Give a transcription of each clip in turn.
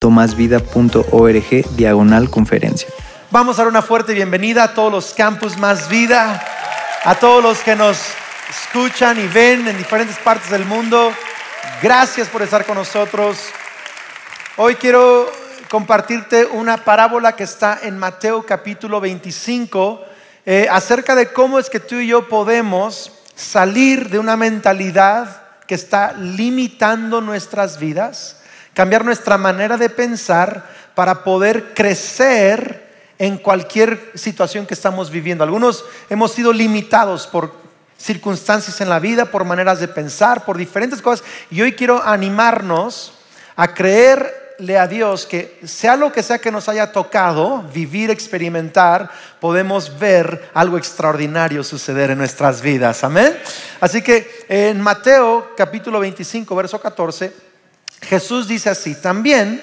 tomasvida.org diagonal conferencia. Vamos a dar una fuerte bienvenida a todos los campus Más Vida, a todos los que nos escuchan y ven en diferentes partes del mundo. Gracias por estar con nosotros. Hoy quiero compartirte una parábola que está en Mateo capítulo 25 eh, acerca de cómo es que tú y yo podemos salir de una mentalidad que está limitando nuestras vidas cambiar nuestra manera de pensar para poder crecer en cualquier situación que estamos viviendo. Algunos hemos sido limitados por circunstancias en la vida, por maneras de pensar, por diferentes cosas. Y hoy quiero animarnos a creerle a Dios que sea lo que sea que nos haya tocado vivir, experimentar, podemos ver algo extraordinario suceder en nuestras vidas. Amén. Así que en Mateo capítulo 25, verso 14 Jesús dice así, también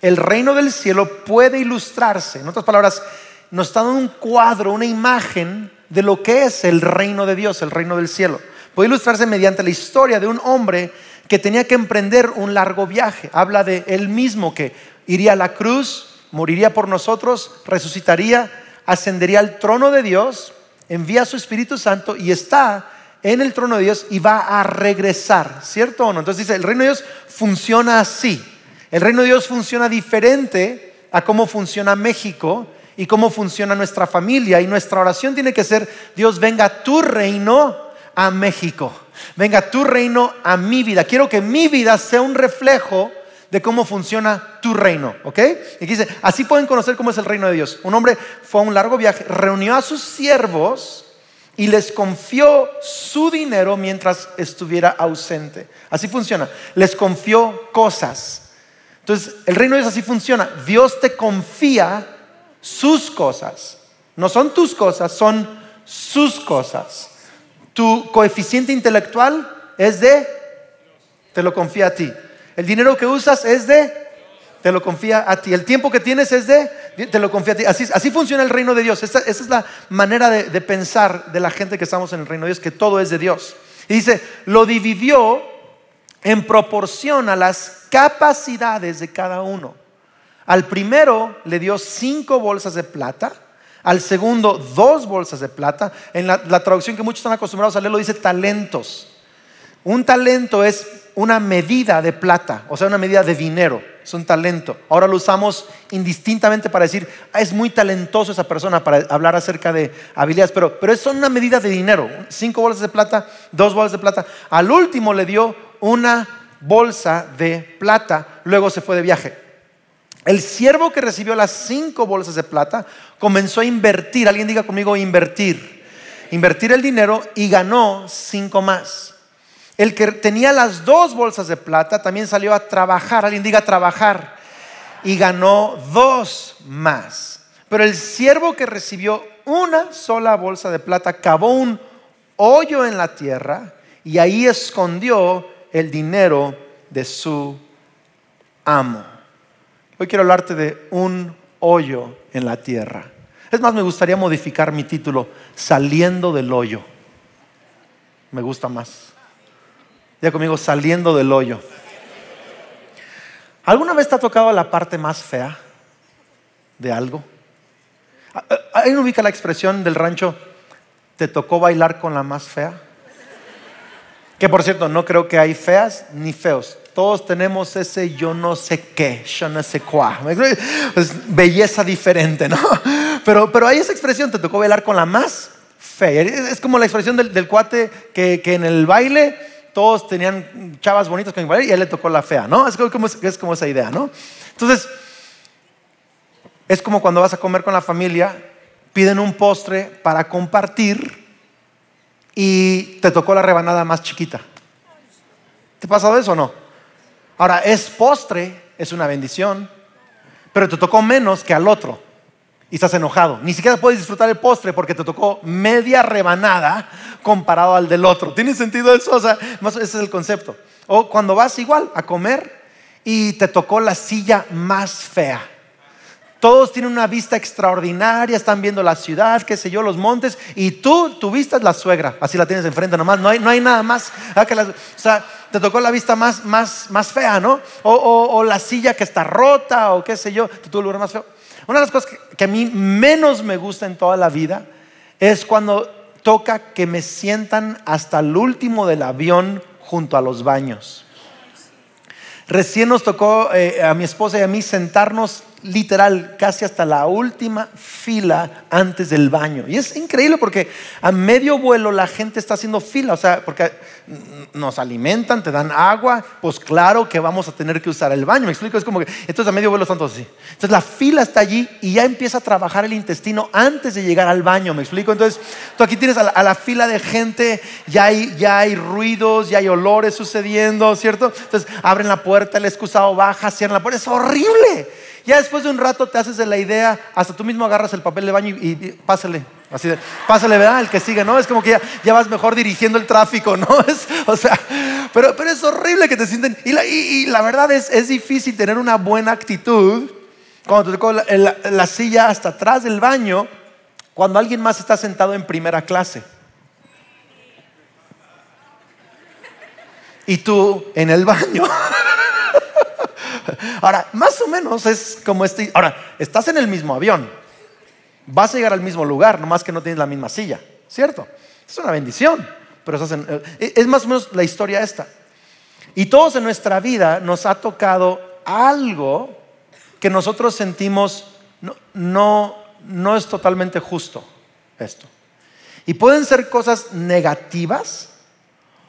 el reino del cielo puede ilustrarse. En otras palabras, nos está dando un cuadro, una imagen de lo que es el reino de Dios, el reino del cielo. Puede ilustrarse mediante la historia de un hombre que tenía que emprender un largo viaje. Habla de él mismo que iría a la cruz, moriría por nosotros, resucitaría, ascendería al trono de Dios, envía a su Espíritu Santo y está en el trono de Dios y va a regresar, ¿cierto o no? Entonces dice, el reino de Dios funciona así. El reino de Dios funciona diferente a cómo funciona México y cómo funciona nuestra familia. Y nuestra oración tiene que ser, Dios, venga tu reino a México. Venga tu reino a mi vida. Quiero que mi vida sea un reflejo de cómo funciona tu reino, ¿ok? Y dice, así pueden conocer cómo es el reino de Dios. Un hombre fue a un largo viaje, reunió a sus siervos, y les confió su dinero mientras estuviera ausente. Así funciona. Les confió cosas. Entonces, el reino de Dios así funciona. Dios te confía sus cosas. No son tus cosas, son sus cosas. Tu coeficiente intelectual es de, te lo confía a ti. El dinero que usas es de, te lo confía a ti. El tiempo que tienes es de, te lo confía a ti. Así, funciona el reino de Dios. Esa, es la manera de, de, pensar de la gente que estamos en el reino de Dios, que todo es de Dios. Y dice, lo dividió en proporción a las capacidades de cada uno. Al primero le dio cinco bolsas de plata. Al segundo, dos bolsas de plata. En la, la traducción que muchos están acostumbrados a leer lo dice talentos. Un talento es una medida de plata, o sea, una medida de dinero, es un talento. Ahora lo usamos indistintamente para decir, ah, es muy talentoso esa persona para hablar acerca de habilidades, pero, pero es una medida de dinero, cinco bolsas de plata, dos bolsas de plata. Al último le dio una bolsa de plata, luego se fue de viaje. El siervo que recibió las cinco bolsas de plata comenzó a invertir, alguien diga conmigo invertir, invertir el dinero y ganó cinco más. El que tenía las dos bolsas de plata también salió a trabajar, alguien diga trabajar, y ganó dos más. Pero el siervo que recibió una sola bolsa de plata cavó un hoyo en la tierra y ahí escondió el dinero de su amo. Hoy quiero hablarte de un hoyo en la tierra. Es más, me gustaría modificar mi título, Saliendo del hoyo. Me gusta más. Ya conmigo, saliendo del hoyo. ¿Alguna vez te ha tocado la parte más fea de algo? ¿Alguien ubica la expresión del rancho, te tocó bailar con la más fea? Que por cierto, no creo que hay feas ni feos. Todos tenemos ese yo no sé qué, yo no sé cuá. Es belleza diferente, ¿no? Pero, pero hay esa expresión, te tocó bailar con la más fea. Es como la expresión del, cuate que, que en el baile todos tenían chavas bonitas con y a él le tocó la fea, ¿no? Es como, es como esa idea, ¿no? Entonces, es como cuando vas a comer con la familia, piden un postre para compartir y te tocó la rebanada más chiquita. ¿Te ha pasado eso o no? Ahora, es postre, es una bendición, pero te tocó menos que al otro y estás enojado. Ni siquiera puedes disfrutar el postre porque te tocó media rebanada comparado al del otro. ¿Tiene sentido eso? O sea, ese es el concepto. O cuando vas igual a comer y te tocó la silla más fea. Todos tienen una vista extraordinaria, están viendo la ciudad, qué sé yo, los montes, y tú, tu vista es la suegra, así la tienes enfrente nomás, no hay, no hay nada más. Que o sea, te tocó la vista más, más, más fea, ¿no? O, la silla que está rota, o qué sé yo, te el lugar más feo. Una de las cosas que, a mí menos me gusta en toda la vida es cuando toca que me sientan hasta el último del avión junto a los baños. Recién nos tocó eh, a mi esposa y a mí sentarnos literal casi hasta la última fila antes del baño. Y es increíble porque a medio vuelo la gente está haciendo fila, o sea, porque nos alimentan, te dan agua, pues claro que vamos a tener que usar el baño. Me explico, es como que entonces a medio vuelo están todos así. Entonces la fila está allí y ya empieza a trabajar el intestino antes de llegar al baño, me explico. Entonces tú aquí tienes a la, fila de gente, ya hay, ya hay ruidos, ya hay olores sucediendo, ¿cierto? Entonces abren la puerta, el excusado baja, cierran la puerta, es horrible. Ya después de un rato te haces de la idea, hasta tú mismo agarras el papel de baño y, pásale. Así de, pásale, ¿verdad? El que sigue, ¿no? Es como que ya, vas mejor dirigiendo el tráfico, ¿no? Es, o sea, pero, pero es horrible que te sienten. Y la, la verdad es, es difícil tener una buena actitud cuando te tocó la, silla hasta atrás del baño, cuando alguien más está sentado en primera clase. Y tú en el baño. Ahora, más o menos es como este. Ahora, estás en el mismo avión. Vas a llegar al mismo lugar, nomás que no tienes la misma silla, ¿cierto? Es una bendición, pero eh, es más o menos la historia esta. Y todos en nuestra vida nos ha tocado algo que nosotros sentimos no, no, no es totalmente justo esto. Y pueden ser cosas negativas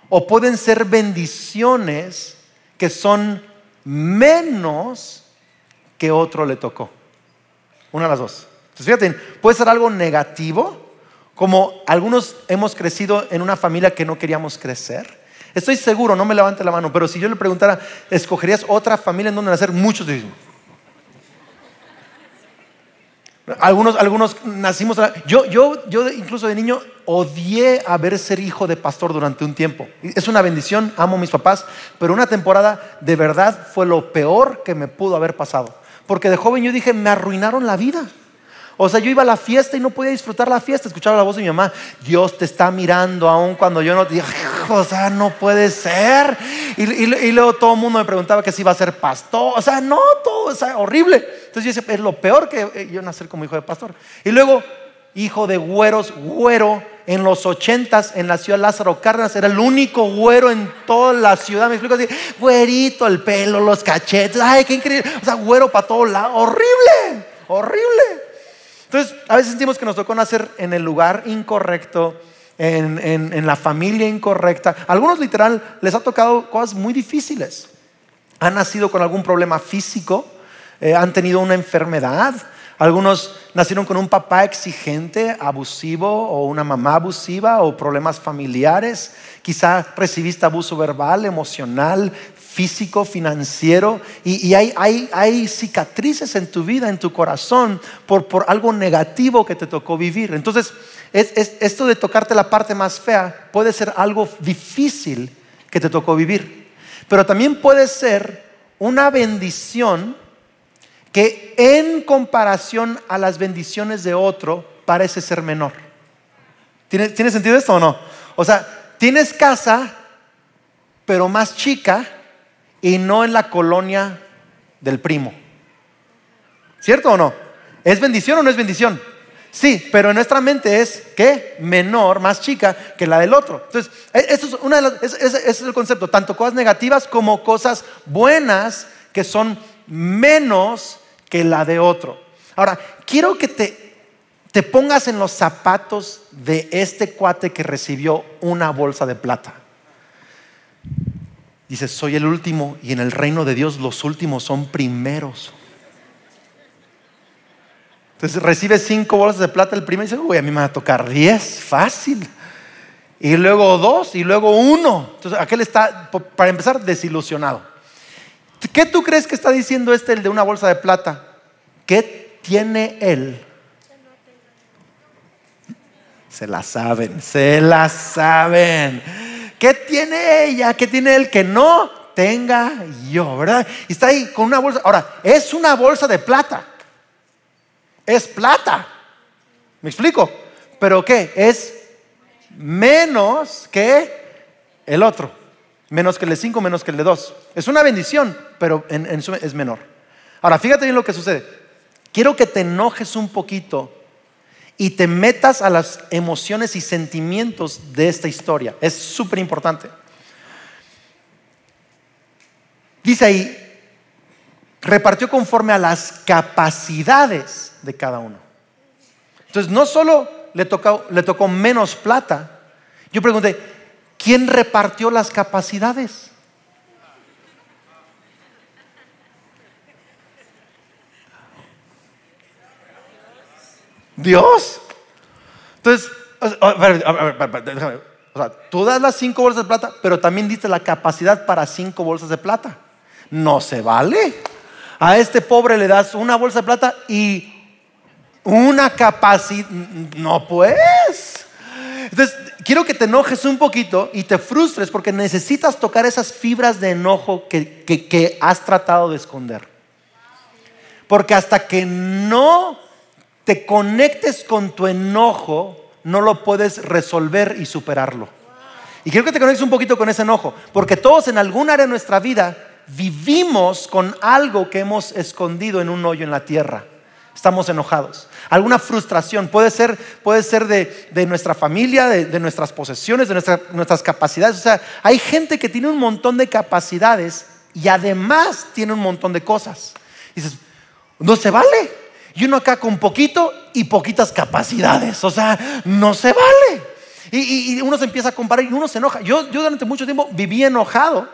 o pueden ser bendiciones que son menos que otro le tocó. Una de las dos. Entonces, fíjate, puede ser algo negativo, como algunos hemos crecido en una familia que no queríamos crecer. Estoy seguro, no me levante la mano, pero si yo le preguntara, ¿escogerías otra familia en donde nacer? Muchos dicen, algunos, algunos nacimos. Yo, yo, yo incluso de niño odié haber ser hijo de pastor durante un tiempo. Es una bendición, amo a mis papás, pero una temporada de verdad fue lo peor que me pudo haber pasado. Porque de joven yo dije, me arruinaron la vida. O sea, yo iba a la fiesta y no podía disfrutar la fiesta. Escuchaba la voz de mi mamá, Dios te está mirando aún cuando yo no o sea, no puede ser. Y, luego todo el mundo me preguntaba que si iba a ser pastor. O sea, no, todo es horrible. Entonces yo decía, es lo peor que eh, yo nacer como hijo de pastor. Y luego, hijo de güeros, güero, en los ochentas en la ciudad Lázaro Cárdenas, era el único güero en toda la ciudad. Me explico así, güerito, el pelo, los cachetes, ay, qué increíble. O sea, güero para todos lados, horrible, horrible. Entonces, a veces sentimos que nos tocó nacer en el lugar incorrecto, en, la familia incorrecta. algunos literal les ha tocado cosas muy difíciles. Han nacido con algún problema físico, eh, han tenido una enfermedad. Algunos nacieron con un papá exigente, abusivo, o una mamá abusiva, o problemas familiares. Quizá recibiste abuso verbal, emocional, físico, financiero, y, hay, cicatrices en tu vida, en tu corazón, por, algo negativo que te tocó vivir. Entonces, esto de tocarte la parte más fea puede ser algo difícil que te tocó vivir, pero también puede ser una bendición que en comparación a las bendiciones de otro parece ser menor. ¿Tiene, ¿Tiene sentido esto o no? O sea, tienes casa, pero más chica, y no en la colonia del primo. ¿Cierto o no? ¿Es bendición o no es bendición? Sí, pero en nuestra mente es que menor, más chica que la del otro. Entonces, e, eso es, ese es el concepto, tanto cosas negativas como cosas buenas que son menos que la de otro. Ahora, quiero que te, te pongas en los zapatos de este cuate que recibió una bolsa de plata. Dice, soy el último y en el reino de Dios los últimos son primeros. Entonces recibe cinco bolsas de plata el primero y dice, uy, a mí me va a tocar diez, fácil. Y luego dos y luego uno. Entonces aquel está, para empezar, desilusionado. ¿Qué tú crees que está diciendo este, el de una bolsa de plata? ¿Qué tiene él? Se la saben, se la saben. ¿Qué tiene ella? ¿Qué tiene él que no tenga yo? ¿Verdad? Y está ahí con una bolsa. Ahora, es una bolsa de plata. es plata. ¿Me explico? Pero ¿qué? Es menos que el otro. Menos que el de 5, menos que el de 2. Es una bendición, pero en, es menor. Ahora, fíjate bien lo que sucede. Quiero que te enojes un poquito y te metas a las emociones y sentimientos de esta historia. Es súper importante. Dice ahí, repartió conforme a las capacidades de cada uno. Entonces, no solo le tocó, le tocó menos plata, yo pregunté, ¿quién repartió las capacidades? Dios. Entonces, tú das las cinco bolsas de plata, pero también diste la capacidad para cinco bolsas de plata. No se vale. A este pobre le das una bolsa de plata y una capacidad. No pues. Entonces, quiero que te enojes un poquito y te frustres porque necesitas tocar esas fibras de enojo que, que has tratado de esconder. Porque hasta que no te conectes con tu enojo, no lo puedes resolver y superarlo. Y quiero que te conectes un poquito con ese enojo, porque todos en algún área de nuestra vida vivimos con algo que hemos escondido en un hoyo en la tierra. Estamos enojados. Alguna frustración puede ser, puede ser de, nuestra familia, de, nuestras posesiones, de nuestras capacidades. O sea, hay gente que tiene un montón de capacidades y además tiene un montón de cosas. Y dices, no se vale. Y uno acá con poquito y poquitas capacidades. O sea, no se vale. Y, uno se empieza a comparar y uno se enoja. Yo, durante mucho tiempo viví enojado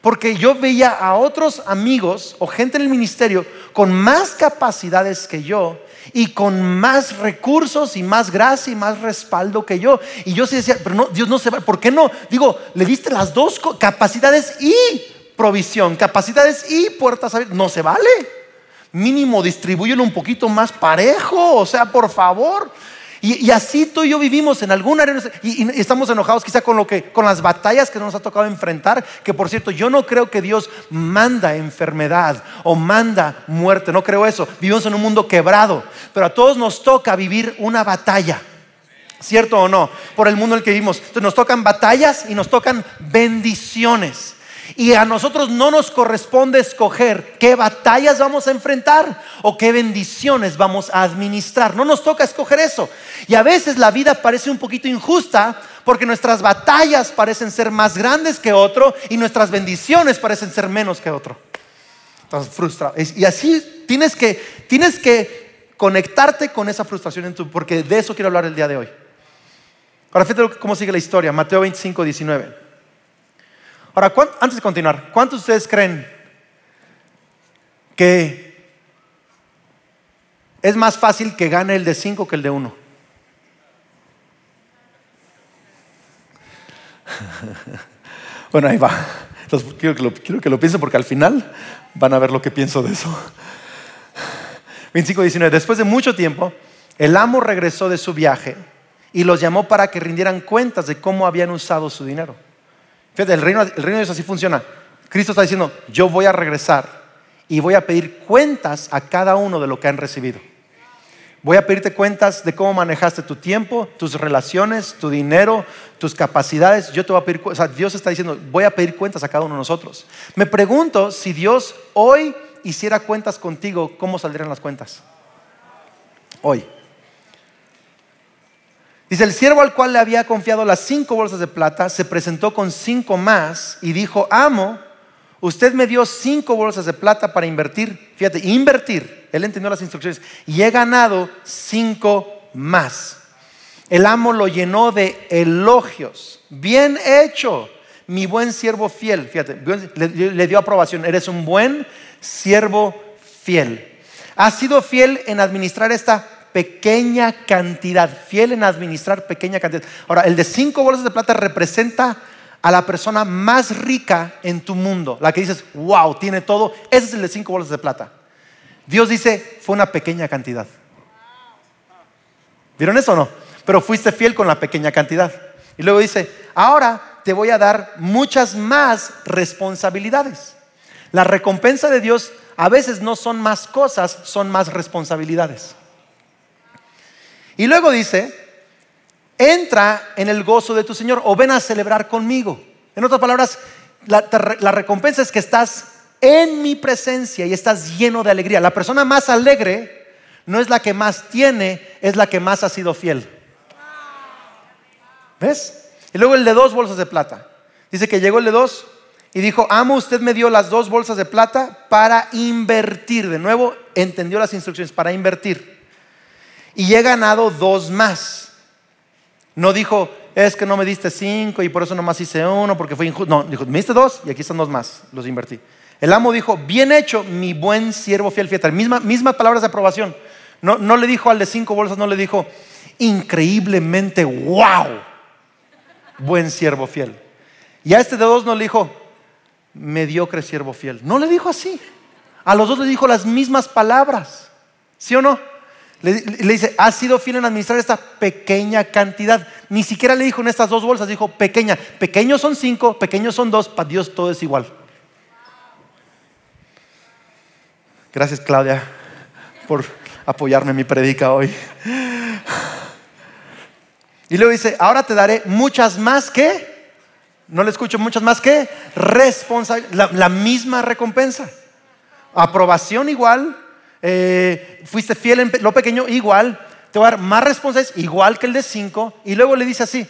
porque yo veía a otros amigos o gente en el ministerio con más capacidades que yo y con más recursos y más gracia y más respaldo que yo. Y yo sí decía, pero no, Dios no se va, ¿por qué no? Digo, le diste las dos capacidades y provisión, capacidades y puertas abiertas. No se vale. Mínimo distribúyelo un poquito más parejo, o sea, por favor. Y, así tú y yo vivimos en alguna área y, estamos enojados quizá con lo que con las batallas que nos ha tocado enfrentar, que por cierto, yo no creo que Dios manda enfermedad o manda muerte, no creo eso. Vivimos en un mundo quebrado, pero a todos nos toca vivir una batalla. ¿Cierto o no? Por el mundo en el que vivimos. Entonces nos tocan batallas y nos tocan bendiciones. Y a nosotros no nos corresponde escoger qué batallas vamos a enfrentar o qué bendiciones vamos a administrar. No nos toca escoger eso. Y a veces la vida parece un poquito injusta porque nuestras batallas parecen ser más grandes que otro y nuestras bendiciones parecen ser menos que otro. Estás frustrado. Y así tienes que, tienes que conectarte con esa frustración en tu, porque de eso quiero hablar el día de hoy. Ahora fíjate cómo sigue la historia. Mateo 25, 19. Ahora, antes de continuar, ¿cuántos de ustedes creen que es más fácil que gane el de 5 que el de 1? bueno, ahí va. quiero, que lo, quiero que lo piensen porque al final van a ver lo que pienso de eso. 25, 19. Después de mucho tiempo, el amo regresó de su viaje y los llamó para que rindieran cuentas de cómo habían usado su dinero. Fíjate, el reino, el reino de Dios así funciona. Cristo está diciendo, yo voy a regresar y voy a pedir cuentas a cada uno de lo que han recibido. Voy a pedirte cuentas de cómo manejaste tu tiempo, tus relaciones, tu dinero, tus capacidades. Yo te voy a pedir, o sea, Dios está diciendo, voy a pedir cuentas a cada uno de nosotros. Me pregunto si Dios hoy hiciera cuentas contigo, ¿cómo saldrían las cuentas? Hoy. Dice, el siervo al cual le había confiado las cinco bolsas de plata se presentó con cinco más y dijo, amo, usted me dio cinco bolsas de plata para invertir. Fíjate, invertir. Él entendió las instrucciones y he ganado cinco más. El amo lo llenó de elogios. Bien hecho, mi buen siervo fiel. Fíjate, le, dio aprobación. Eres un buen siervo fiel. Has sido fiel en administrar esta pequeña cantidad, fiel en administrar pequeña cantidad. Ahora, el de cinco bolsas de plata representa a la persona más rica en tu mundo, la que dices, wow, tiene todo, ese es el de cinco bolsas de plata. Dios dice, fue una pequeña cantidad. ¿Vieron eso o no? Pero fuiste fiel con la pequeña cantidad. Y luego dice, ahora te voy a dar muchas más responsabilidades. La recompensa de Dios a veces no son más cosas, son más responsabilidades. Y luego dice, entra en el gozo de tu Señor o ven a celebrar conmigo. En otras palabras, la, recompensa es que estás en mi presencia y estás lleno de alegría. La persona más alegre no es la que más tiene, es la que más ha sido fiel. ¿Ves? Y luego el de dos bolsas de plata. Dice que llegó el de dos y dijo, amo, usted me dio las dos bolsas de plata para invertir. De nuevo, entendió las instrucciones, para invertir. Y he ganado dos más. No dijo, es que no me diste cinco y por eso nomás hice uno, porque fue injusto. No, dijo, me diste dos y aquí están dos más, los invertí. El amo dijo, bien hecho, mi buen siervo fiel, fiel. Misma, mismas palabras de aprobación. No, no le dijo al de cinco bolsas, no le dijo, increíblemente, wow, buen siervo fiel. Y a este de dos no le dijo, mediocre siervo fiel. No le dijo así. A los dos le dijo las mismas palabras. ¿Sí o no? Le, dice, has sido fiel en administrar esta pequeña cantidad. Ni siquiera le dijo en estas dos bolsas, dijo pequeña. Pequeños son cinco, pequeños son dos, para Dios todo es igual. Gracias Claudia por apoyarme en mi predica hoy. Y luego dice, ahora te daré muchas más que, no le escucho, muchas más que responsabilidad, la, misma recompensa. Aprobación igual, eh, fuiste fiel en lo pequeño igual, te voy a dar más responsabilidades igual que el de cinco. Y luego le dice así,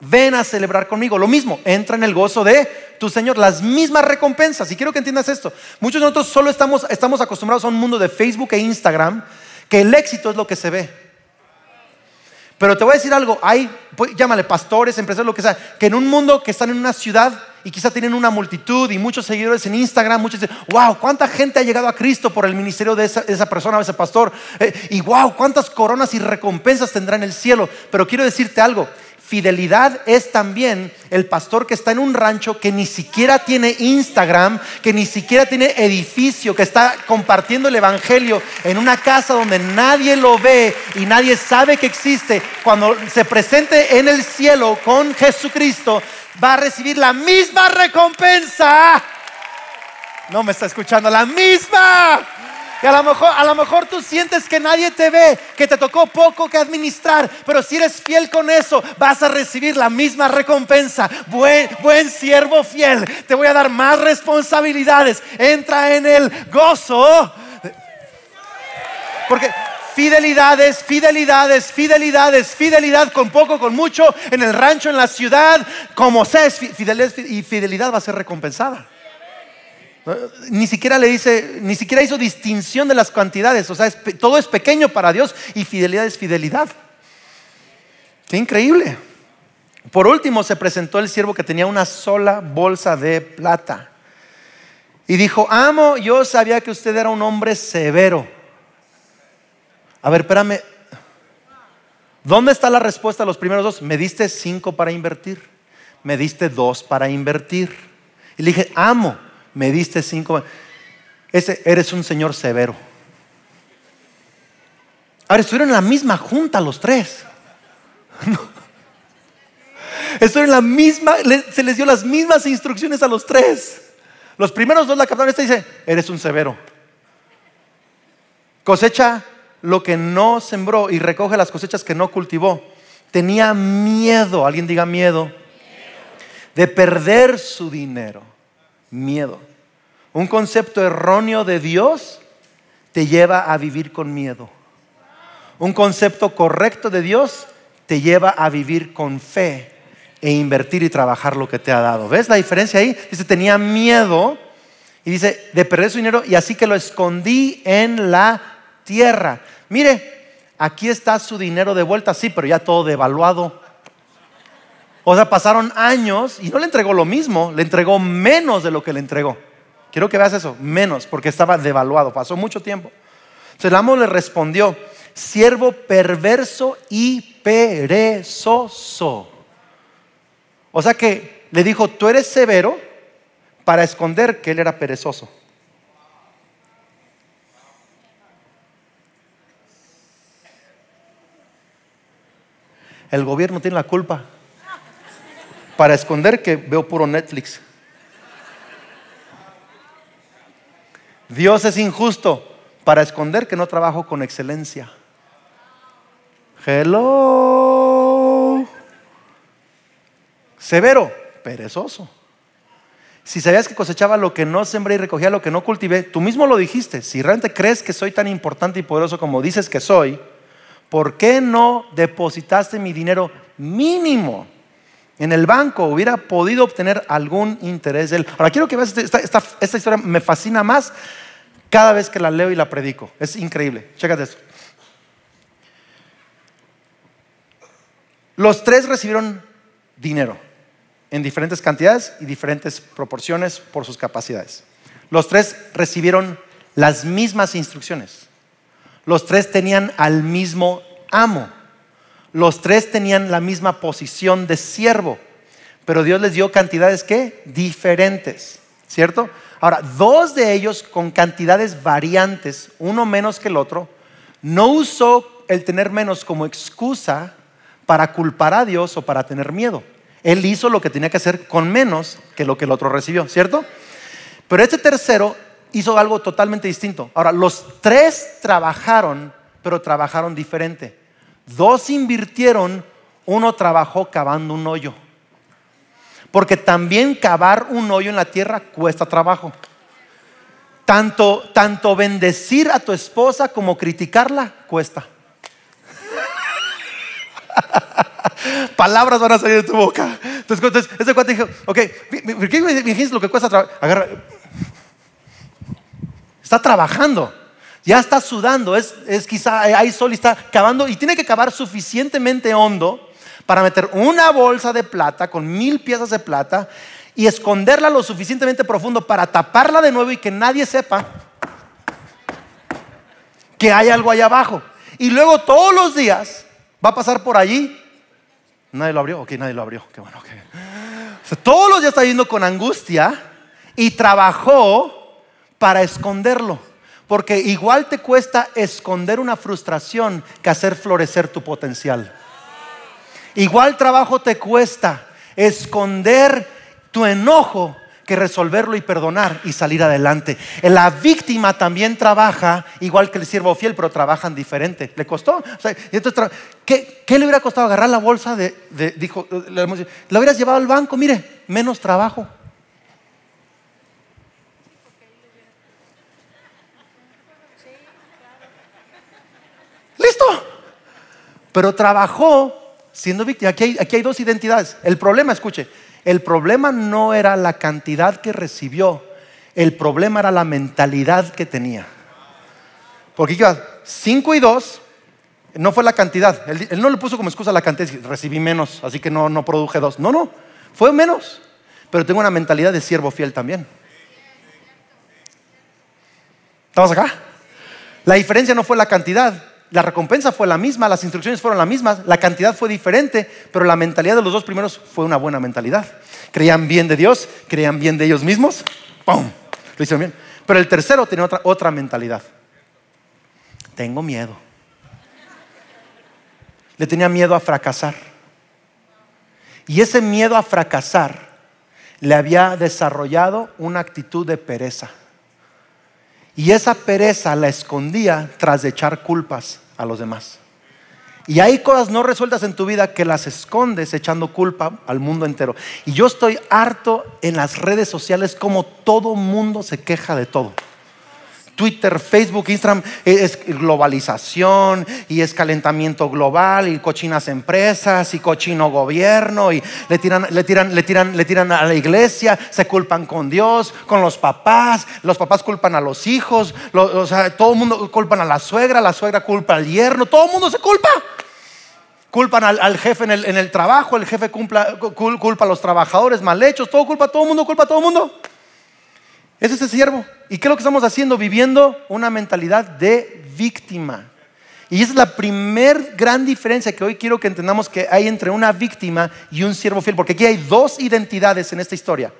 ven a celebrar conmigo. Lo mismo, entra en el gozo de tu Señor, las mismas recompensas. Y quiero que entiendas esto. Muchos de nosotros solo estamos, estamos acostumbrados a un mundo de Facebook e Instagram, que el éxito es lo que se ve. Pero te voy a decir algo, hay, pues, llámale pastores, empresarios, lo que sea, que en un mundo que están en una ciudad y quizá tienen una multitud y muchos seguidores en Instagram, muchos dicen, wow, cuánta gente ha llegado a Cristo por el ministerio de esa, persona o ese pastor. Eh, y wow, cuántas coronas y recompensas tendrá en el cielo. Pero quiero decirte algo, Fidelidad es también el pastor que está en un rancho que ni siquiera tiene Instagram, que ni siquiera tiene edificio, que está compartiendo el Evangelio en una casa donde nadie lo ve y nadie sabe que existe. Cuando se presente en el cielo con Jesucristo, va a recibir la misma recompensa. No me está escuchando, la misma y a lo, mejor, a lo mejor tú sientes que nadie te ve, que te tocó poco que administrar, pero si eres fiel con eso, vas a recibir la misma recompensa. Buen, buen siervo fiel, te voy a dar más responsabilidades. Entra en el gozo. Porque fidelidades, fidelidades, fidelidades, fidelidad con poco, con mucho, en el rancho, en la ciudad, como sea, fidelidad y fidelidad va a ser recompensada. Ni siquiera le dice, ni siquiera hizo distinción de las cantidades. O sea, todo es pequeño para Dios y fidelidad es fidelidad. Qué increíble. Por último, se presentó el siervo que tenía una sola bolsa de plata. Y dijo, amo, yo sabía que usted era un hombre severo. A ver, espérame. ¿Dónde está la respuesta a los primeros dos? Me diste cinco para invertir. Me diste dos para invertir. Y le dije, amo me diste cinco. Ese, eres un señor severo. Ahora estuvieron en la misma junta los tres. Estuvieron en la misma, se les dio las mismas instrucciones a los tres. Los primeros dos la captaron. Dice, eres un severo. Cosecha lo que no sembró y recoge las cosechas que no cultivó. Tenía miedo, alguien diga miedo, de perder su dinero. Miedo. Un concepto erróneo de Dios te lleva a vivir con miedo. Un concepto correcto de Dios te lleva a vivir con fe e invertir y trabajar lo que te ha dado. ¿Ves la diferencia ahí? Dice, tenía miedo y dice, de perder su dinero y así que lo escondí en la tierra. Mire, aquí está su dinero de vuelta, sí, pero ya todo devaluado. O sea, pasaron años y no le entregó lo mismo, le entregó menos de lo que le entregó. Quiero que veas eso, menos, porque estaba devaluado, pasó mucho tiempo. Entonces el amo le respondió, siervo perverso y perezoso. O sea que le dijo, tú eres severo para esconder que él era perezoso. El gobierno tiene la culpa para esconder que veo puro Netflix. Dios es injusto para esconder que no trabajo con excelencia. Hello. Severo, perezoso. Si sabías que cosechaba lo que no sembré y recogía lo que no cultivé, tú mismo lo dijiste. Si realmente crees que soy tan importante y poderoso como dices que soy, ¿por qué no depositaste mi dinero mínimo en el banco? Hubiera podido obtener algún interés de él. Ahora quiero que veas esta, esta historia, me fascina más cada vez que la leo y la predico. Es increíble. Chécate esto. Los tres recibieron dinero en diferentes cantidades y diferentes proporciones por sus capacidades. Los tres recibieron las mismas instrucciones. Los tres tenían al mismo amo. Los tres tenían la misma posición de siervo. Pero Dios les dio cantidades que diferentes, ¿cierto? Ahora, dos de ellos con cantidades variantes, uno menos que el otro, no usó el tener menos como excusa para culpar a Dios o para tener miedo. Él hizo lo que tenía que hacer con menos que lo que el otro recibió, ¿cierto? Pero este tercero hizo algo totalmente distinto. Ahora, los tres trabajaron, pero trabajaron diferente. Dos invirtieron, uno trabajó cavando un hoyo. Porque también cavar un hoyo en la tierra cuesta trabajo. Tanto, tanto bendecir a tu esposa como criticarla cuesta. Palabras van a salir de tu boca. Entonces, ese cuate dijo, ok, ¿qué me dijiste lo que cuesta trabajar? Agarra. Está trabajando. Ya está sudando. Es, es quizá hay sol y está cavando. Y tiene que cavar suficientemente hondo para meter una bolsa de plata con mil piezas de plata y esconderla lo suficientemente profundo para taparla de nuevo y que nadie sepa que hay algo allá abajo. Y luego todos los días va a pasar por allí ¿Nadie lo abrió? Ok, nadie lo abrió. Qué bueno, todos los días está yendo con angustia y trabajó para esconderlo. Porque igual te cuesta esconder una frustración que hacer florecer tu potencial. Igual trabajo te cuesta esconder tu enojo que resolverlo y perdonar y salir adelante. La víctima también trabaja igual que el siervo fiel, pero trabajan diferente. ¿Le costó? ¿qué, le hubiera costado agarrar la bolsa de, dijo, la, la hubieras llevado al banco? Mire, menos trabajo. Pero trabajó siendo víctima. Aquí hay dos identidades. El problema, escuche, el problema no era la cantidad que recibió, el problema era la mentalidad que tenía. Porque 5 y 2 no fue la cantidad. Él, no le puso como excusa la cantidad, recibí menos, así que no, no produje dos. No, no, fue menos. Pero tengo una mentalidad de siervo fiel también. ¿Estamos acá? La diferencia no fue la cantidad, la recompensa fue la misma, las instrucciones fueron las mismas, la cantidad fue diferente, pero la mentalidad de los dos primeros fue una buena mentalidad. Creían bien de Dios, creían bien de ellos mismos, ¡pum! Lo hicieron bien. Pero el tercero tenía otra, otra mentalidad. Tengo miedo. Le tenía miedo a fracasar. Y ese miedo a fracasar le había desarrollado una actitud de pereza. Y esa pereza la escondía tras echar culpas a los demás. Y hay cosas no resueltas en tu vida que las escondes echando culpa al mundo entero. Y yo estoy harto en las redes sociales como todo mundo se queja de todo. Twitter, Facebook, Instagram, es globalización y es calentamiento global y cochinas empresas y cochino gobierno y le tiran, le tiran, le tiran, le tiran a la iglesia, se culpan con Dios, con los papás, los papás culpan a los hijos, o sea, todo el mundo culpan a la suegra, la suegra culpa al yerno, todo el mundo se culpa. Culpan al, jefe en el, trabajo, el jefe culpa a los trabajadores mal hechos, todo culpa a todo el mundo, culpa a todo el mundo. Ese es el siervo. ¿Y qué es lo que estamos haciendo? Viviendo una mentalidad de víctima. Y esa es la primer gran diferencia que hoy quiero que entendamos que hay entre una víctima y un siervo fiel. Porque aquí hay dos identidades en esta historia.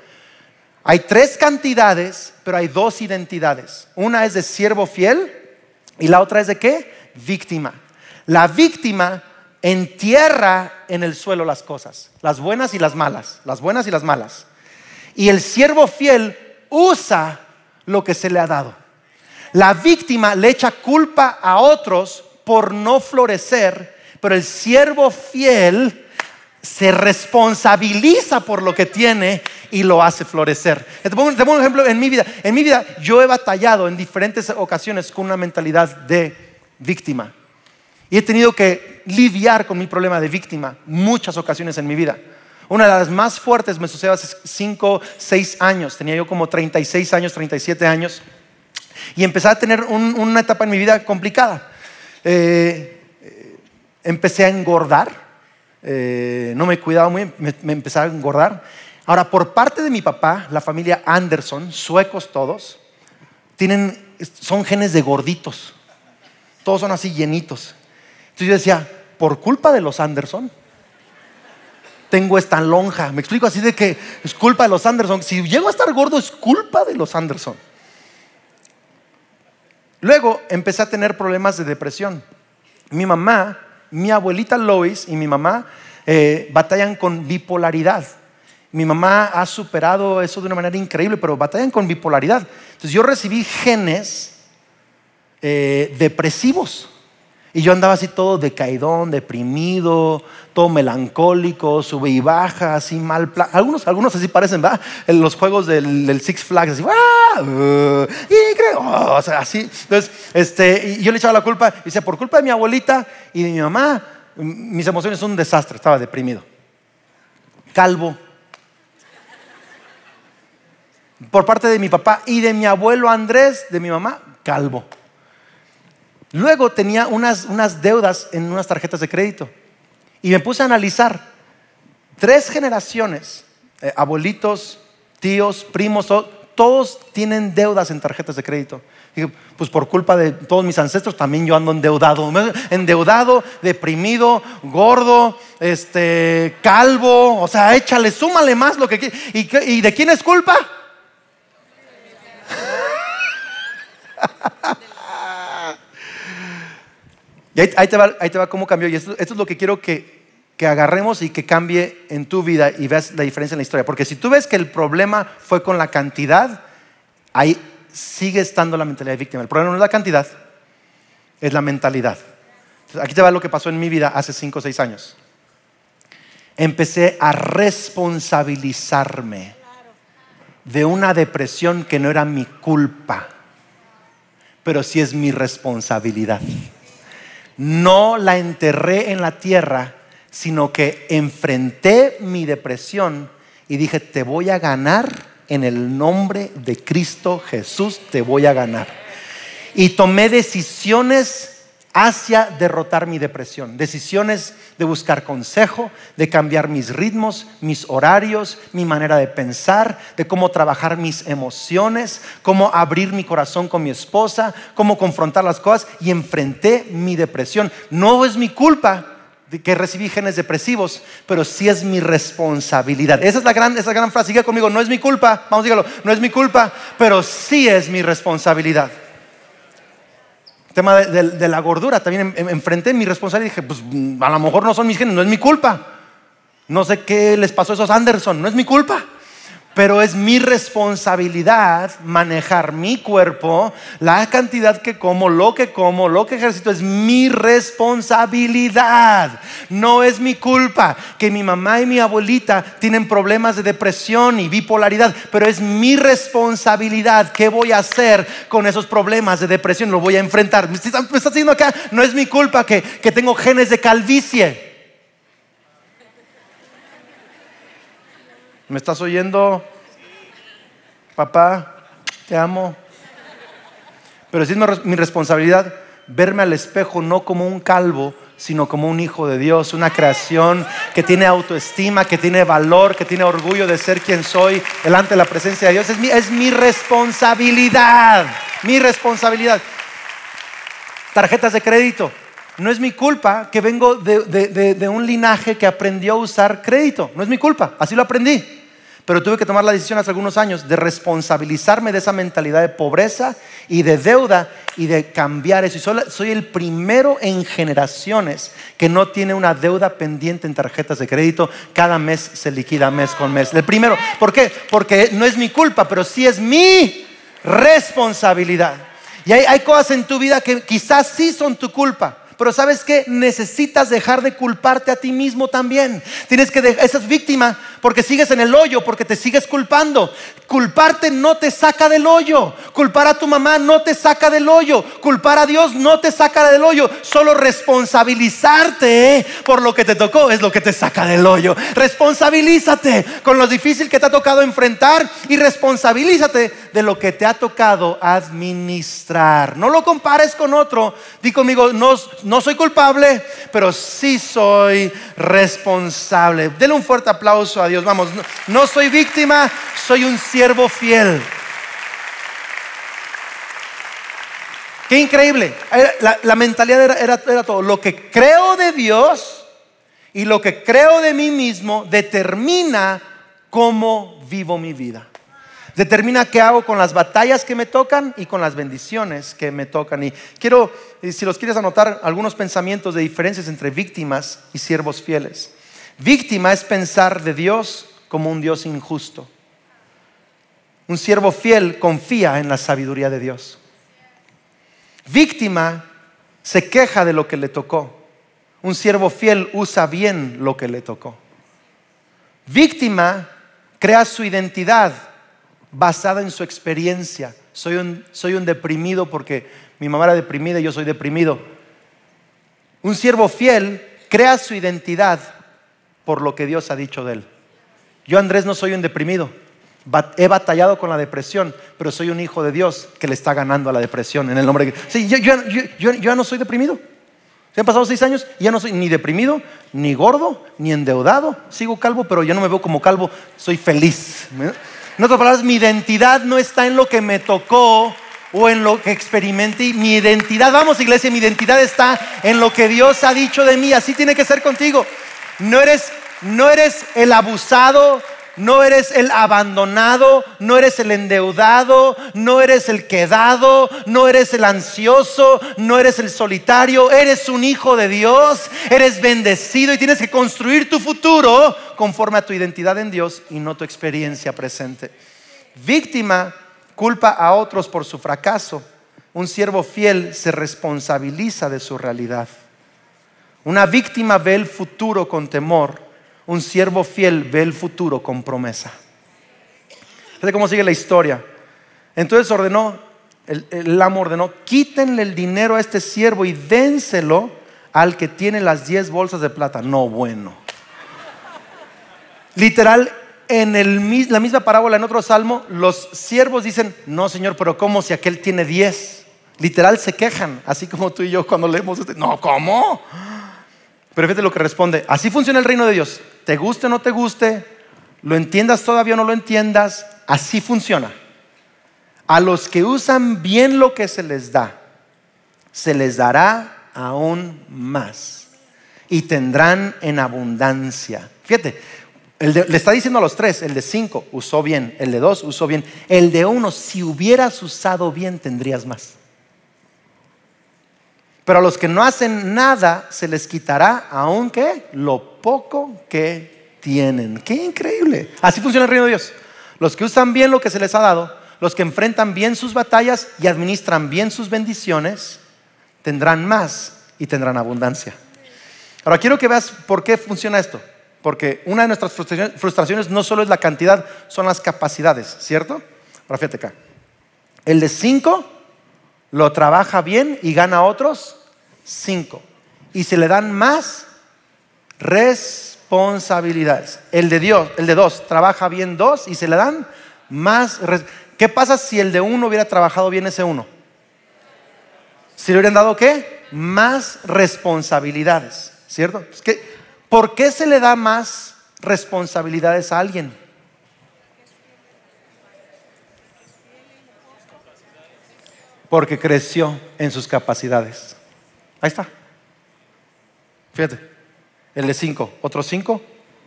Hay tres cantidades, pero hay dos identidades. Una es de siervo fiel y la otra es de qué? Víctima. La víctima entierra en el suelo las cosas, las buenas y las malas, las buenas y las malas. Y el siervo fiel usa lo que se le ha dado. La víctima le echa culpa a otros por no florecer, Pero el siervo fiel se responsabiliza por lo que tiene y lo hace florecer. Te pongo, un ejemplo en mi vida. En mi vida yo he batallado en diferentes ocasiones con una mentalidad de víctima. Y he tenido que lidiar con mi problema de víctima muchas ocasiones en mi vida. Una de las más fuertes me sucedió hace 5, 6 años. Tenía yo como 36 años, 37 años. Y empecé a tener una etapa en mi vida complicada. Eh, empecé a engordar. Eh, no me cuidaba muy bien, me, empecé a engordar. Ahora, por parte de mi papá, la familia Anderson, suecos todos, tienen, son genes de gorditos. Todos son así llenitos. Entonces yo decía, por culpa de los Anderson, tengo esta lonja. Me explico así de que es culpa de los Anderson. Si llego a estar gordo, es culpa de los Anderson. Luego empecé a tener problemas de depresión. Mi mamá, mi abuelita Lois y mi mamá eh, batallan con bipolaridad. Mi mamá ha superado eso de una manera increíble, pero batallan con bipolaridad. Entonces yo recibí genes eh, depresivos. Y yo andaba así todo decaidón, deprimido, todo melancólico, sube y baja, así mal. Algunos, algunos así parecen, ¿va? En los juegos del, Six Flags, así, ¡ah! Uh, y creo, oh", o sea, así. Entonces, este, y yo le echaba la culpa, y decía, por culpa de mi abuelita y de mi mamá, mis emociones son un desastre, estaba deprimido. Calvo. Por parte de mi papá y de mi abuelo Andrés, de mi mamá, calvo. Luego tenía unas, unas deudas en unas tarjetas de crédito. Y me puse a analizar tres generaciones, eh, abuelitos, tíos, primos, todos tienen deudas en tarjetas de crédito. Dije, pues por culpa de todos mis ancestros también yo ando endeudado, endeudado, deprimido, gordo, este, calvo, o sea, échale, súmale más lo que. ¿Y, ¿Y de quién es culpa? Y ahí, te, va, ahí te va cómo cambió. Y esto, es lo que quiero que, que agarremos y que cambie en tu vida y veas la diferencia en la historia. Porque si tú ves que el problema fue con la cantidad, ahí sigue estando la mentalidad de víctima. El problema no es la cantidad, es la mentalidad. Aquí te va lo que pasó en mi vida hace 5 o 6 años. Empecé a responsabilizarme de una depresión que no era mi culpa, pero sí es mi responsabilidad no la enterré en la tierra, sino que enfrenté mi depresión y dije, te voy a ganar en el nombre de Cristo Jesús, te voy a ganar. Y tomé decisiones hacia derrotar mi depresión. Decisiones de buscar consejo, de cambiar mis ritmos, mis horarios, mi manera de pensar, de cómo trabajar mis emociones, cómo abrir mi corazón con mi esposa, cómo confrontar las cosas y enfrenté mi depresión. No es mi culpa que recibí genes depresivos, pero sí es mi responsabilidad. Esa es la gran, esa gran frase. Sigue conmigo, no es mi culpa, vamos, dígalo, no es mi culpa, pero sí es mi responsabilidad tema de, la gordura, también enfrenté mi responsabilidad y dije, pues a lo mejor no son mis genes, no es mi culpa. No sé qué les pasó a esos Anderson, no es mi culpa pero es mi responsabilidad manejar mi cuerpo, la cantidad que como, lo que como, lo que ejercito, es mi responsabilidad. No es mi culpa que mi mamá y mi abuelita tienen problemas de depresión y bipolaridad, pero es mi responsabilidad. ¿Qué voy a hacer con esos problemas de depresión? Lo voy a enfrentar. ¿Me está diciendo acá? No es mi culpa que, que tengo genes de calvicie. ¿Me estás oyendo? Papá, te amo. Pero sí es mi responsabilidad verme al espejo no como un calvo, sino como un hijo de Dios, una creación que tiene autoestima, que tiene valor, que tiene orgullo de ser quien soy delante de la presencia de Dios. Es mi, es mi responsabilidad, mi responsabilidad. Tarjetas de crédito. No es mi culpa que vengo de, un linaje que aprendió a usar crédito. No es mi culpa, así lo aprendí. Pero tuve que tomar la decisión hace algunos años de responsabilizarme de esa mentalidad de pobreza y de deuda y de cambiar eso. Y soy el primero en generaciones que no tiene una deuda pendiente en tarjetas de crédito. Cada mes se liquida mes con mes. El primero, ¿por qué? Porque no es mi culpa, pero sí es mi responsabilidad. Y hay, cosas en tu vida que quizás sí son tu culpa Pero sabes que necesitas dejar de culparte a ti mismo también. Tienes que dejar, esa es víctima porque sigues en el hoyo, porque te sigues culpando. Culparte no te saca del hoyo. Culpar a tu mamá no te saca del hoyo. Culpar a Dios no te saca del hoyo. Solo responsabilizarte por lo que te tocó es lo que te saca del hoyo. Responsabilízate con lo difícil que te ha tocado enfrentar y responsabilízate de lo que te ha tocado administrar. No lo compares con otro. Di conmigo, no, no soy culpable, pero sí soy responsable. Denle un fuerte aplauso a Dios. Vamos, no, soy víctima, soy un siervo fiel. Qué increíble. La, mentalidad era, era, todo. Lo que creo de Dios y lo que creo de mí mismo determina cómo vivo mi vida. Determina qué hago con las batallas que me tocan y con las bendiciones que me tocan. Y quiero, si los quieres anotar, algunos pensamientos de diferencias entre víctimas y siervos fieles. Víctima es pensar de Dios como un Dios injusto. Un siervo fiel confía en la sabiduría de Dios. Víctima se queja de lo que le tocó. Un siervo fiel usa bien lo que le tocó. Víctima crea su identidad basada en su experiencia. Soy un, soy un deprimido porque mi mamá era deprimida y yo soy deprimido. Un siervo fiel crea su identidad por lo que Dios ha dicho de él. Yo, Andrés, no soy un deprimido. He batallado con la depresión, pero soy un hijo de Dios que le está ganando a la depresión en el nombre de Sí, yo, yo, ya no soy deprimido. Se han pasado seis años y ya no soy ni deprimido, ni gordo, ni endeudado. Sigo calvo, pero yo no me veo como calvo. Soy feliz. En otras palabras, mi identidad no está en lo que me tocó o en lo que experimenté. Mi identidad, vamos iglesia, mi identidad está en lo que Dios ha dicho de mí. Así tiene que ser contigo. No eres, no eres el abusado, no eres el abandonado, no eres el endeudado, no eres el quedado, no eres el ansioso, no eres el solitario, eres un hijo de Dios, eres bendecido y tienes que construir tu futuro conforme a tu identidad en Dios y no tu experiencia presente. Víctima culpa a otros por su fracaso. Un siervo fiel se responsabiliza de su realidad. Una víctima ve el futuro con temor, un siervo fiel ve el futuro con promesa. Fíjate cómo sigue la historia. Entonces ordenó, el, el, amo ordenó, quítenle el dinero a este siervo y dénselo al que tiene las 10 bolsas de plata. No, bueno. Literal, en el, la misma parábola, en otro salmo, los siervos dicen, no, Señor, pero ¿cómo si aquel tiene 10? Literal se quejan, así como tú y yo cuando leemos este. No, ¿cómo? Pero fíjate lo que responde. Así funciona el reino de Dios. Te guste o no te guste, lo entiendas todavía o no lo entiendas, así funciona. A los que usan bien lo que se les da, se les dará aún más y tendrán en abundancia. Fíjate, le está diciendo a los tres, el de cinco usó bien, el de dos usó bien, el de uno, si hubieras usado bien, tendrías más. Pero a los que no hacen nada se les quitará, aunque lo poco que tienen. Qué increíble. Así funciona el reino de Dios. Los que usan bien lo que se les ha dado, los que enfrentan bien sus batallas y administran bien sus bendiciones, tendrán más y tendrán abundancia. Ahora quiero que veas por qué funciona esto. Porque una de nuestras frustraciones no solo es la cantidad, son las capacidades, ¿cierto? Ahora fíjate acá. El de cinco lo trabaja bien y gana otros cinco. Y se le dan más responsabilidades. El de Dios, el de dos, trabaja bien dos y se le dan más. ¿Qué pasa si el de uno hubiera trabajado bien ese uno? Si le hubieran dado qué? Más responsabilidades, ¿cierto? ¿Por qué se le da más responsabilidades a alguien? Porque creció en sus capacidades. Ahí está. Fíjate, el de 5, otros 5,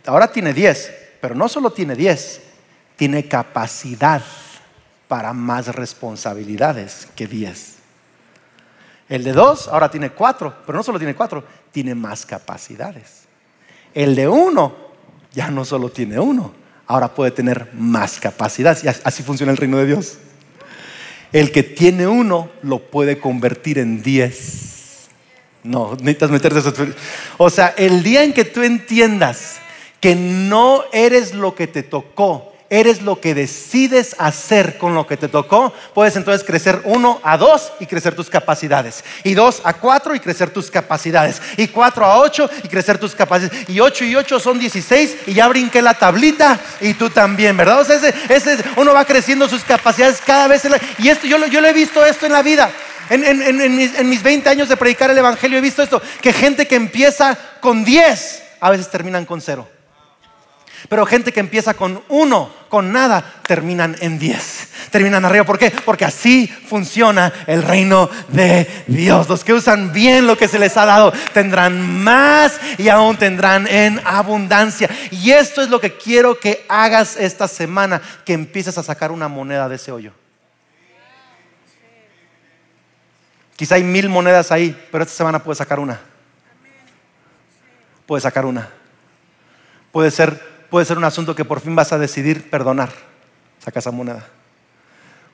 ahora tiene 10, pero no solo tiene 10, tiene capacidad para más responsabilidades que 10. El de 2 ahora tiene 4, pero no solo tiene 4, tiene más capacidades. El de 1 ya no solo tiene 1, ahora puede tener más capacidades. Y así funciona el reino de Dios. El que tiene uno lo puede convertir en 10 No, necesitas meterte a su... O sea, el día en que tú entiendas que no eres lo que te tocó, eres lo que decides hacer con lo que te tocó, puedes entonces crecer uno a dos y crecer tus capacidades. Y dos a cuatro y crecer tus capacidades. Y cuatro a ocho y crecer tus capacidades. Y ocho y ocho son dieciséis y ya brinqué la tablita y tú también, ¿verdad? O sea, ese, uno va creciendo sus capacidades cada vez. y esto, yo, yo lo he visto esto en la vida. En, mis, en, mis, 20 años de predicar el Evangelio he visto esto, que gente que empieza con 10 a veces terminan con cero. Pero gente que empieza con uno, con nada, terminan en diez. Terminan arriba. ¿Por qué? Porque así funciona el reino de Dios. Los que usan bien lo que se les ha dado tendrán más y aún tendrán en abundancia. Y esto es lo que quiero que hagas esta semana, que empieces a sacar una moneda de ese hoyo. Quizá hay mil monedas ahí, pero esta semana puedes sacar una. Puedes sacar una. Puede ser Puede ser un asunto que por fin vas a decidir perdonar. Saca esa moneda.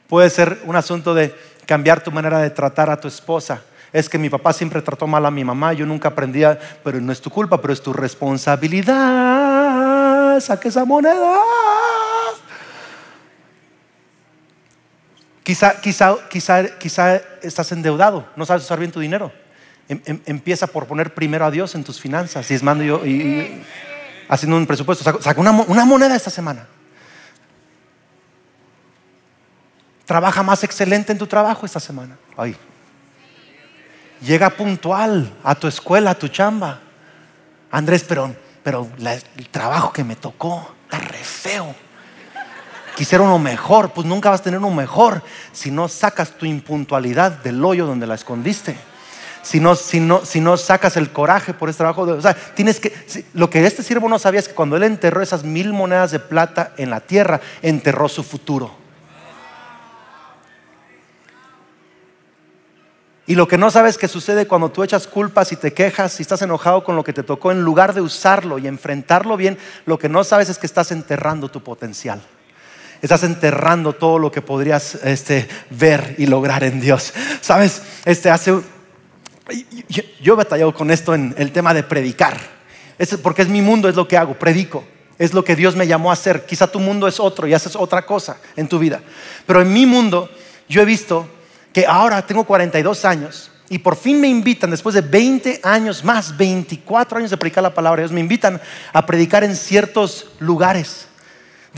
Puede ser un asunto de cambiar tu manera de tratar a tu esposa. Es que mi papá siempre trató mal a mi mamá, yo nunca aprendía, pero no es tu culpa, pero es tu responsabilidad. Saca esa moneda. Quizá, quizá, quizá, quizá estás endeudado, no sabes usar bien tu dinero. Em, em, empieza por poner primero a Dios en tus finanzas. Y es mando yo. y, haciendo un presupuesto. Saca una, moneda esta semana. Trabaja más excelente en tu trabajo esta semana. Ay. Llega puntual a tu escuela, a tu chamba. Andrés, pero, pero el trabajo que me tocó está re feo. Quisiera uno mejor, pues nunca vas a tener uno mejor si no sacas tu impuntualidad del hoyo donde la escondiste si no, si no, si no sacas el coraje por ese trabajo. o sea, tienes que. lo que este siervo no sabía es que cuando él enterró esas mil monedas de plata en la tierra, enterró su futuro. Y lo que no sabes que sucede cuando tú echas culpas y te quejas y estás enojado con lo que te tocó, en lugar de usarlo y enfrentarlo bien, lo que no sabes es que estás enterrando tu potencial. Estás enterrando todo lo que podrías este, ver y lograr en Dios. Sabes, este, hace, yo, he batallado con esto en el tema de predicar. Es porque es mi mundo, es lo que hago, predico. Es lo que Dios me llamó a hacer. Quizá tu mundo es otro y haces otra cosa en tu vida. Pero en mi mundo yo he visto que ahora tengo 42 años y por fin me invitan, después de 20 años más, 24 años de predicar la palabra de Dios, me invitan a predicar en ciertos lugares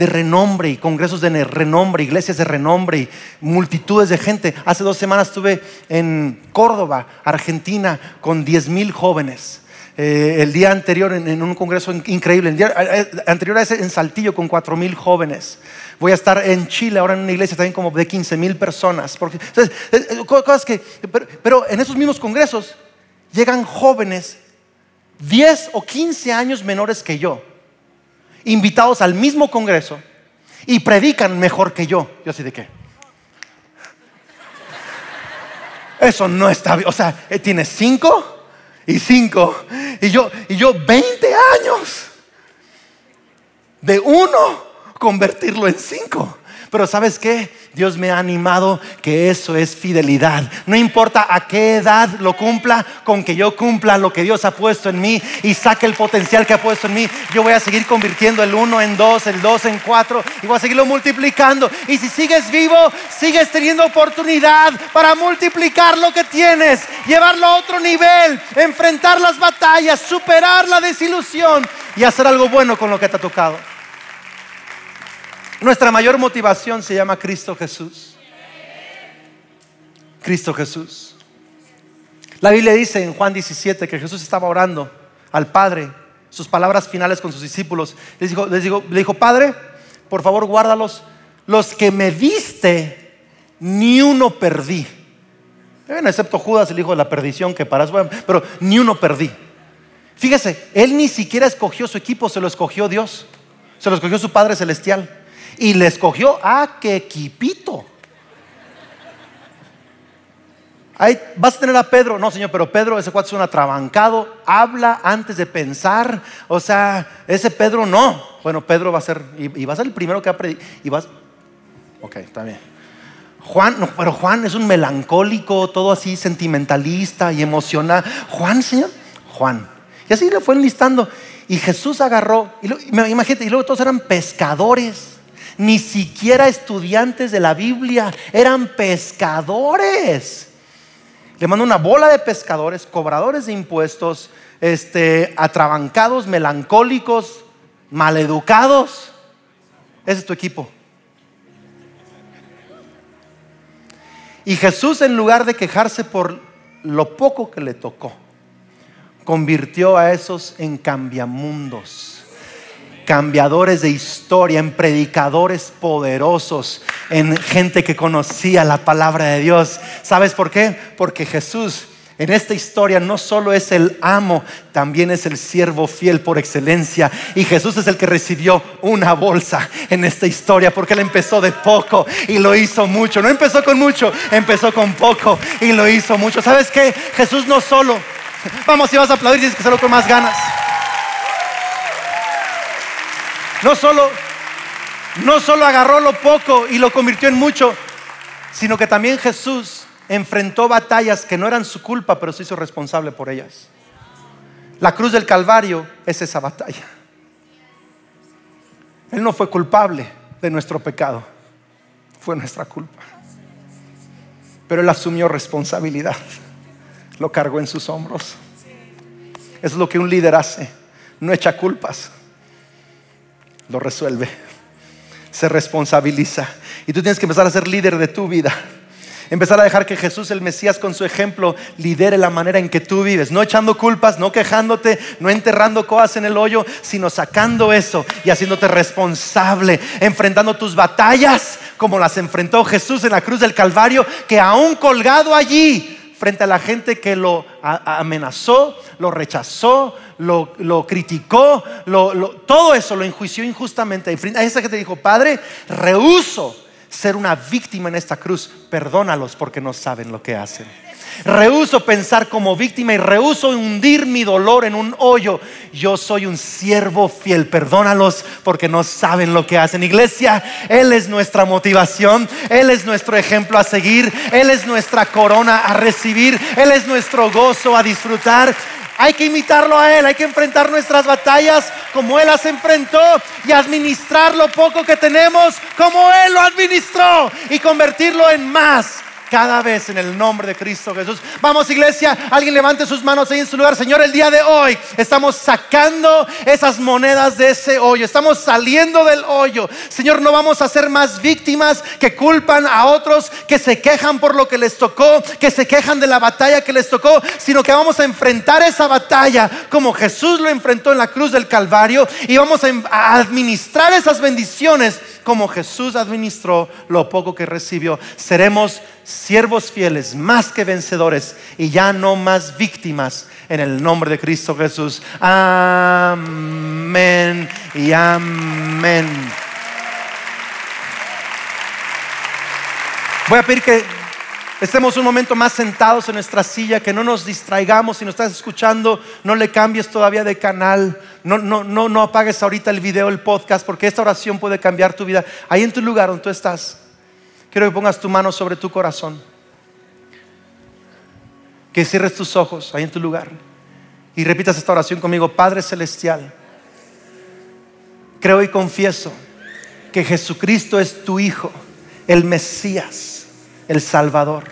de renombre y congresos de renombre, iglesias de renombre y multitudes de gente. Hace dos semanas estuve en Córdoba, Argentina, con 10 mil jóvenes. Eh, el día anterior en, un congreso increíble, el día eh, eh, anterior a ese en Saltillo con 4 mil jóvenes. Voy a estar en Chile ahora en una iglesia también como de 15 mil personas. Porque, cosas que, pero en esos mismos congresos llegan jóvenes 10 o 15 años menores que yo invitados al mismo congreso y predican mejor que yo. Yo así de qué. Eso no está bien. O sea, él tiene cinco y cinco. Y yo, y yo 20 años. De uno convertirlo en cinco. Pero ¿sabes qué? Dios me ha animado que eso es fidelidad. No importa a qué edad lo cumpla, con que yo cumpla lo que Dios ha puesto en mí y saque el potencial que ha puesto en mí, yo voy a seguir convirtiendo el uno en dos, el dos en cuatro y voy a seguirlo multiplicando. Y si sigues vivo, sigues teniendo oportunidad para multiplicar lo que tienes, llevarlo a otro nivel, enfrentar las batallas, superar la desilusión y hacer algo bueno con lo que te ha tocado. Nuestra mayor motivación se llama Cristo Jesús. Cristo Jesús. La Biblia dice en Juan 17 que Jesús estaba orando al Padre, sus palabras finales con sus discípulos. Dijo, les dijo, le dijo, Padre, por favor guárdalos. Los que me diste, ni uno perdí. Excepto Judas, el hijo de la perdición, que para eso, pero ni uno perdí. Fíjese, él ni siquiera escogió su equipo, se lo escogió Dios. Se lo escogió su Padre Celestial y le escogió a que equipito. Ahí vas a tener a Pedro, no señor, pero Pedro, ese cuate es un atrabancado, habla antes de pensar, o sea, ese Pedro no. Bueno, Pedro va a ser, y, va a ser el primero que va a y vas, ok, está bien. Juan, no, pero Juan es un melancólico, todo así sentimentalista y emocional. Juan, Señor, Juan. Y así le fue enlistando. Y Jesús agarró, y imagínate, y luego todos eran pescadores, ni siquiera estudiantes de la Biblia, eran pescadores. Le mandó una bola de pescadores, cobradores de impuestos, este, atrabancados, melancólicos, maleducados. Ese es tu equipo. Y Jesús, en lugar de quejarse por lo poco que le tocó, convirtió a esos en cambiamundos, cambiadores de historia, en predicadores poderosos, en gente que conocía la palabra de Dios. ¿Sabes por qué? Porque Jesús en esta historia no solo es el amo, también es el siervo fiel por excelencia. Y Jesús es el que recibió una bolsa en esta historia porque él empezó de poco y lo hizo mucho. No empezó con mucho, empezó con poco y lo hizo mucho. ¿Sabes qué? Jesús no solo. Vamos, si vas a aplaudir, tienes que hacerlo con más ganas. No solo, no solo agarró lo poco y lo convirtió en mucho, sino que también Jesús enfrentó batallas que no eran su culpa, pero se hizo responsable por ellas. La cruz del Calvario es esa batalla. Él no fue culpable de nuestro pecado, fue nuestra culpa. Pero Él asumió responsabilidad, lo cargó en sus hombros. Es lo que un líder hace, no echa culpas, lo resuelve, se responsabiliza. Y tú tienes que empezar a ser líder de tu vida. Empezar a dejar que Jesús el Mesías con su ejemplo lidere la manera en que tú vives. No echando culpas, no quejándote, no enterrando cosas en el hoyo, sino sacando eso y haciéndote responsable, enfrentando tus batallas como las enfrentó Jesús en la cruz del Calvario, que aún colgado allí frente a la gente que lo amenazó, lo rechazó, lo, criticó, todo eso lo enjuició injustamente. A esa gente dijo, Padre, rehuso ser una víctima en esta cruz, perdónalos porque no saben lo que hacen. Rehuso pensar como víctima y rehuso hundir mi dolor en un hoyo. Yo soy un siervo fiel. Perdónalos porque no saben lo que hacen. Iglesia, Él es nuestra motivación. Él es nuestro ejemplo a seguir. Él es nuestra corona a recibir. Él es nuestro gozo a disfrutar. Hay que imitarlo a Él, hay que enfrentar nuestras batallas como Él las enfrentó y administrar lo poco que tenemos como Él lo administró y convertirlo en más cada vez en el nombre de Cristo Jesús. Vamos iglesia, alguien levante sus manos ahí en su lugar. Señor, el día de hoy estamos sacando esas monedas de ese hoyo. Estamos saliendo del hoyo. Señor, no vamos a ser más víctimas que culpan a otros, que se quejan por lo que les tocó, que se quejan de la batalla que les tocó, sino que vamos a enfrentar esa batalla como Jesús lo enfrentó en la cruz del Calvario y vamos a administrar esas bendiciones como Jesús administró lo poco que recibió. Seremos siervos fieles, más que vencedores y ya no más víctimas en el nombre de Cristo Jesús. Amén y amén. Voy a pedir que estemos un momento más sentados en nuestra silla, que no nos distraigamos. Si nos estás escuchando, no le cambies todavía de canal. No, no, no, apagues ahorita el video, el podcast, porque esta oración puede cambiar tu vida. Ahí en tu lugar donde tú estás. Quiero que pongas tu mano sobre tu corazón. Que cierres tus ojos ahí en tu lugar. Y repitas esta oración conmigo. Padre Celestial, creo y confieso que Jesucristo es tu Hijo, el Mesías, el Salvador.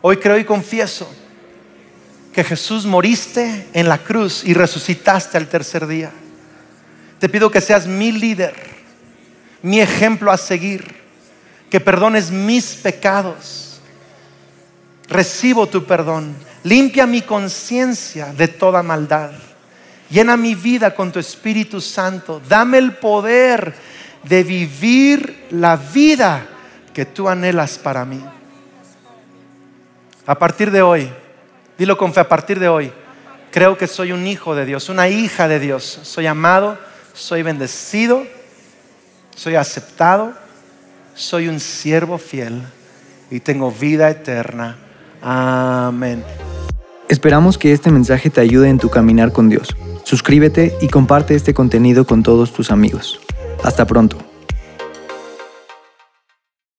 Hoy creo y confieso que Jesús moriste en la cruz y resucitaste al tercer día. Te pido que seas mi líder, mi ejemplo a seguir que perdones mis pecados. Recibo tu perdón. Limpia mi conciencia de toda maldad. Llena mi vida con tu Espíritu Santo. Dame el poder de vivir la vida que tú anhelas para mí. A partir de hoy, dilo con fe, a partir de hoy, creo que soy un hijo de Dios, una hija de Dios. Soy amado, soy bendecido, soy aceptado soy un siervo fiel y tengo vida eterna. Amén. Esperamos que este mensaje te ayude en tu caminar con Dios. Suscríbete y comparte este contenido con todos tus amigos. Hasta pronto.